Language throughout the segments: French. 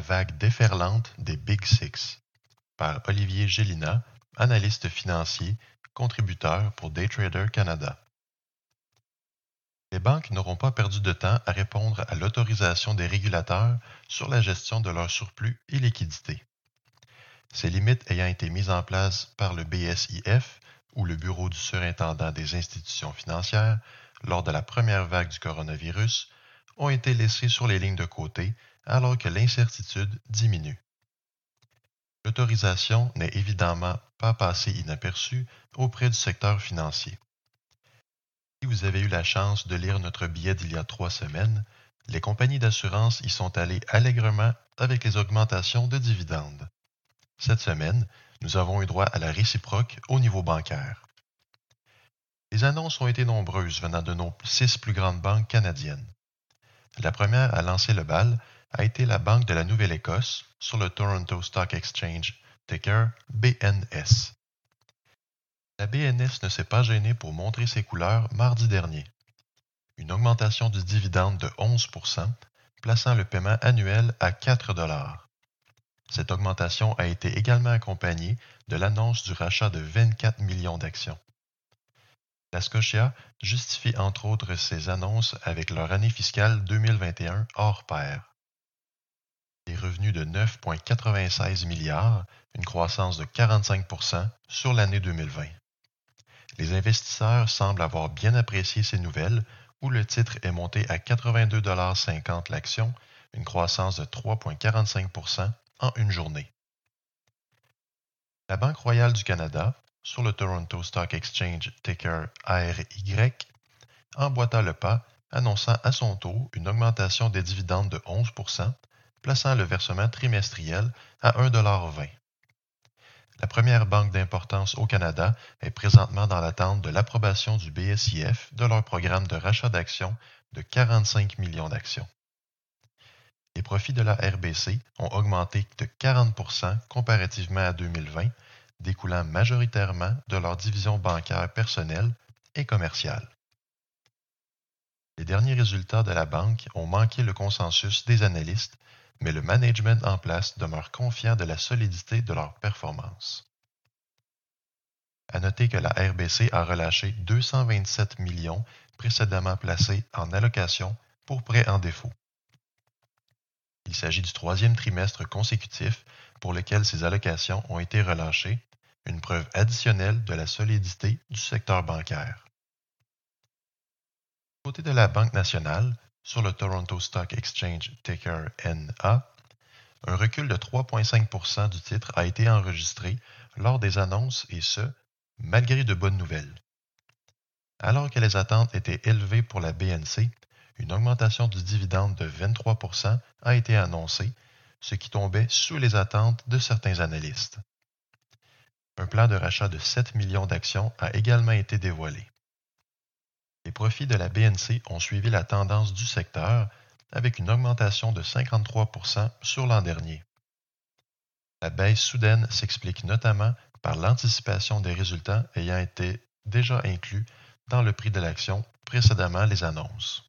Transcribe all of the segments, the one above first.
Vague déferlante des Big Six par Olivier Gélina, analyste financier, contributeur pour Daytrader Canada. Les banques n'auront pas perdu de temps à répondre à l'autorisation des régulateurs sur la gestion de leur surplus et liquidité. Ces limites ayant été mises en place par le BSIF ou le Bureau du surintendant des institutions financières lors de la première vague du coronavirus ont été laissées sur les lignes de côté alors que l'incertitude diminue. L'autorisation n'est évidemment pas passée inaperçue auprès du secteur financier. Si vous avez eu la chance de lire notre billet d'il y a trois semaines, les compagnies d'assurance y sont allées allègrement avec les augmentations de dividendes. Cette semaine, nous avons eu droit à la réciproque au niveau bancaire. Les annonces ont été nombreuses venant de nos six plus grandes banques canadiennes. La première à lancer le bal a été la Banque de la Nouvelle-Écosse sur le Toronto Stock Exchange, ticker BNS. La BNS ne s'est pas gênée pour montrer ses couleurs mardi dernier. Une augmentation du dividende de 11% plaçant le paiement annuel à 4 Cette augmentation a été également accompagnée de l'annonce du rachat de 24 millions d'actions. La Scotia justifie entre autres ces annonces avec leur année fiscale 2021 hors pair des revenus de 9,96 milliards, une croissance de 45% sur l'année 2020. Les investisseurs semblent avoir bien apprécié ces nouvelles où le titre est monté à 82,50 l'action, une croissance de 3,45% en une journée. La Banque royale du Canada, sur le Toronto Stock Exchange ticker ARY, emboîta le pas, annonçant à son tour une augmentation des dividendes de 11 plaçant le versement trimestriel à 1,20 La première banque d'importance au Canada est présentement dans l'attente de l'approbation du BSIF de leur programme de rachat d'actions de 45 millions d'actions. Les profits de la RBC ont augmenté de 40% comparativement à 2020, découlant majoritairement de leur division bancaire personnelle et commerciale. Les derniers résultats de la banque ont manqué le consensus des analystes mais le management en place demeure confiant de la solidité de leur performance. À noter que la RBC a relâché 227 millions précédemment placés en allocation pour prêts en défaut. Il s'agit du troisième trimestre consécutif pour lequel ces allocations ont été relâchées, une preuve additionnelle de la solidité du secteur bancaire. côté de la Banque nationale, sur le Toronto Stock Exchange ticker NA, un recul de 3,5% du titre a été enregistré lors des annonces et ce, malgré de bonnes nouvelles. Alors que les attentes étaient élevées pour la BNC, une augmentation du dividende de 23% a été annoncée, ce qui tombait sous les attentes de certains analystes. Un plan de rachat de 7 millions d'actions a également été dévoilé. Les profits de la BNC ont suivi la tendance du secteur avec une augmentation de 53% sur l'an dernier. La baisse soudaine s'explique notamment par l'anticipation des résultats ayant été déjà inclus dans le prix de l'action précédemment les annonces.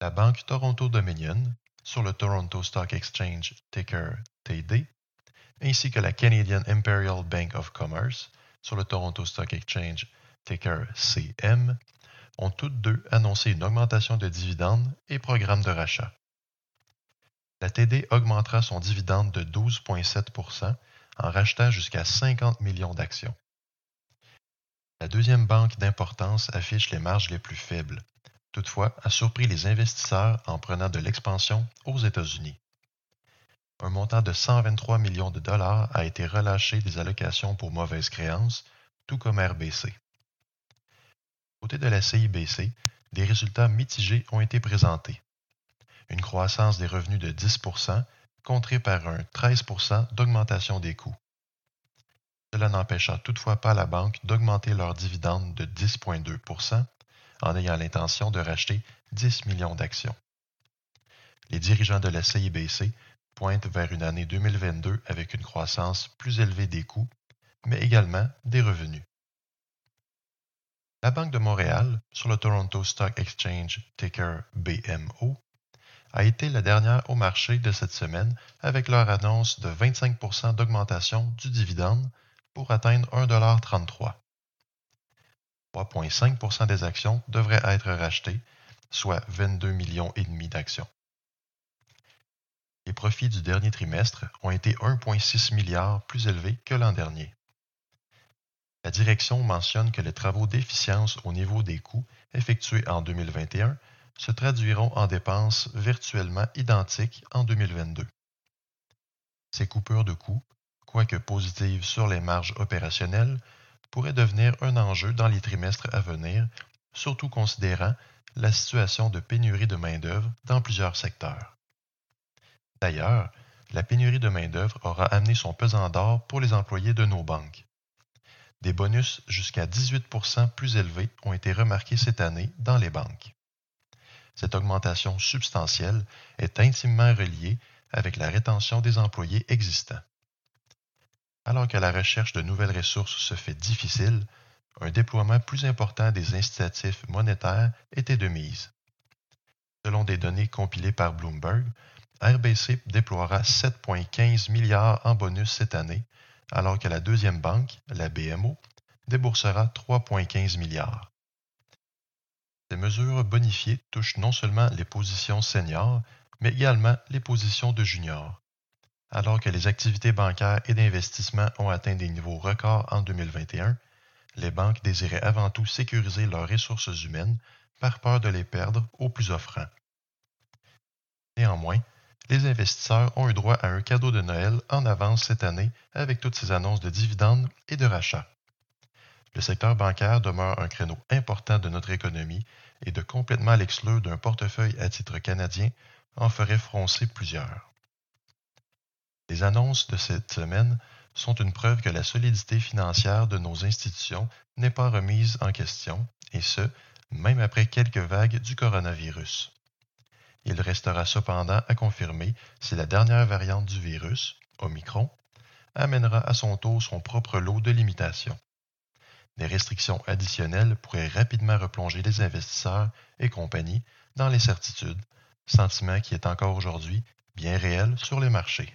La Banque Toronto Dominion, sur le Toronto Stock Exchange ticker TD, ainsi que la Canadian Imperial Bank of Commerce, sur le Toronto Stock Exchange ticker CM, ont toutes deux annoncé une augmentation de dividendes et programme de rachat. La TD augmentera son dividende de 12,7% en rachetant jusqu'à 50 millions d'actions. La deuxième banque d'importance affiche les marges les plus faibles. Toutefois, a surpris les investisseurs en prenant de l'expansion aux États-Unis. Un montant de 123 millions de dollars a été relâché des allocations pour mauvaises créances, tout comme RBC côté de la CIBC, des résultats mitigés ont été présentés. une croissance des revenus de 10% contrée par un 13% d'augmentation des coûts. Cela n'empêcha toutefois pas la banque d'augmenter leurs dividendes de 10,2% en ayant l'intention de racheter 10 millions d'actions. Les dirigeants de la CIBC pointent vers une année 2022 avec une croissance plus élevée des coûts, mais également des revenus. La Banque de Montréal, sur le Toronto Stock Exchange ticker BMO, a été la dernière au marché de cette semaine avec leur annonce de 25% d'augmentation du dividende pour atteindre 1,33 3,5% des actions devraient être rachetées, soit 22 millions d'actions. Les profits du dernier trimestre ont été 1,6 milliard plus élevés que l'an dernier. La direction mentionne que les travaux d'efficience au niveau des coûts effectués en 2021 se traduiront en dépenses virtuellement identiques en 2022. Ces coupures de coûts, quoique positives sur les marges opérationnelles, pourraient devenir un enjeu dans les trimestres à venir, surtout considérant la situation de pénurie de main-d'œuvre dans plusieurs secteurs. D'ailleurs, la pénurie de main-d'œuvre aura amené son pesant d'or pour les employés de nos banques. Des bonus jusqu'à 18% plus élevés ont été remarqués cette année dans les banques. Cette augmentation substantielle est intimement reliée avec la rétention des employés existants. Alors que la recherche de nouvelles ressources se fait difficile, un déploiement plus important des incitatifs monétaires était de mise. Selon des données compilées par Bloomberg, RBC déploiera 7,15 milliards en bonus cette année, alors que la deuxième banque, la BMO, déboursera 3,15 milliards. Ces mesures bonifiées touchent non seulement les positions seniors, mais également les positions de juniors. Alors que les activités bancaires et d'investissement ont atteint des niveaux records en 2021, les banques désiraient avant tout sécuriser leurs ressources humaines par peur de les perdre au plus offrant. Néanmoins, les investisseurs ont eu droit à un cadeau de Noël en avance cette année avec toutes ces annonces de dividendes et de rachats. Le secteur bancaire demeure un créneau important de notre économie et de complètement l'exclure d'un portefeuille à titre canadien en ferait froncer plusieurs. Les annonces de cette semaine sont une preuve que la solidité financière de nos institutions n'est pas remise en question, et ce, même après quelques vagues du coronavirus. Il restera cependant à confirmer si la dernière variante du virus, Omicron, amènera à son tour son propre lot de limitations. Des restrictions additionnelles pourraient rapidement replonger les investisseurs et compagnies dans l'incertitude, sentiment qui est encore aujourd'hui bien réel sur les marchés.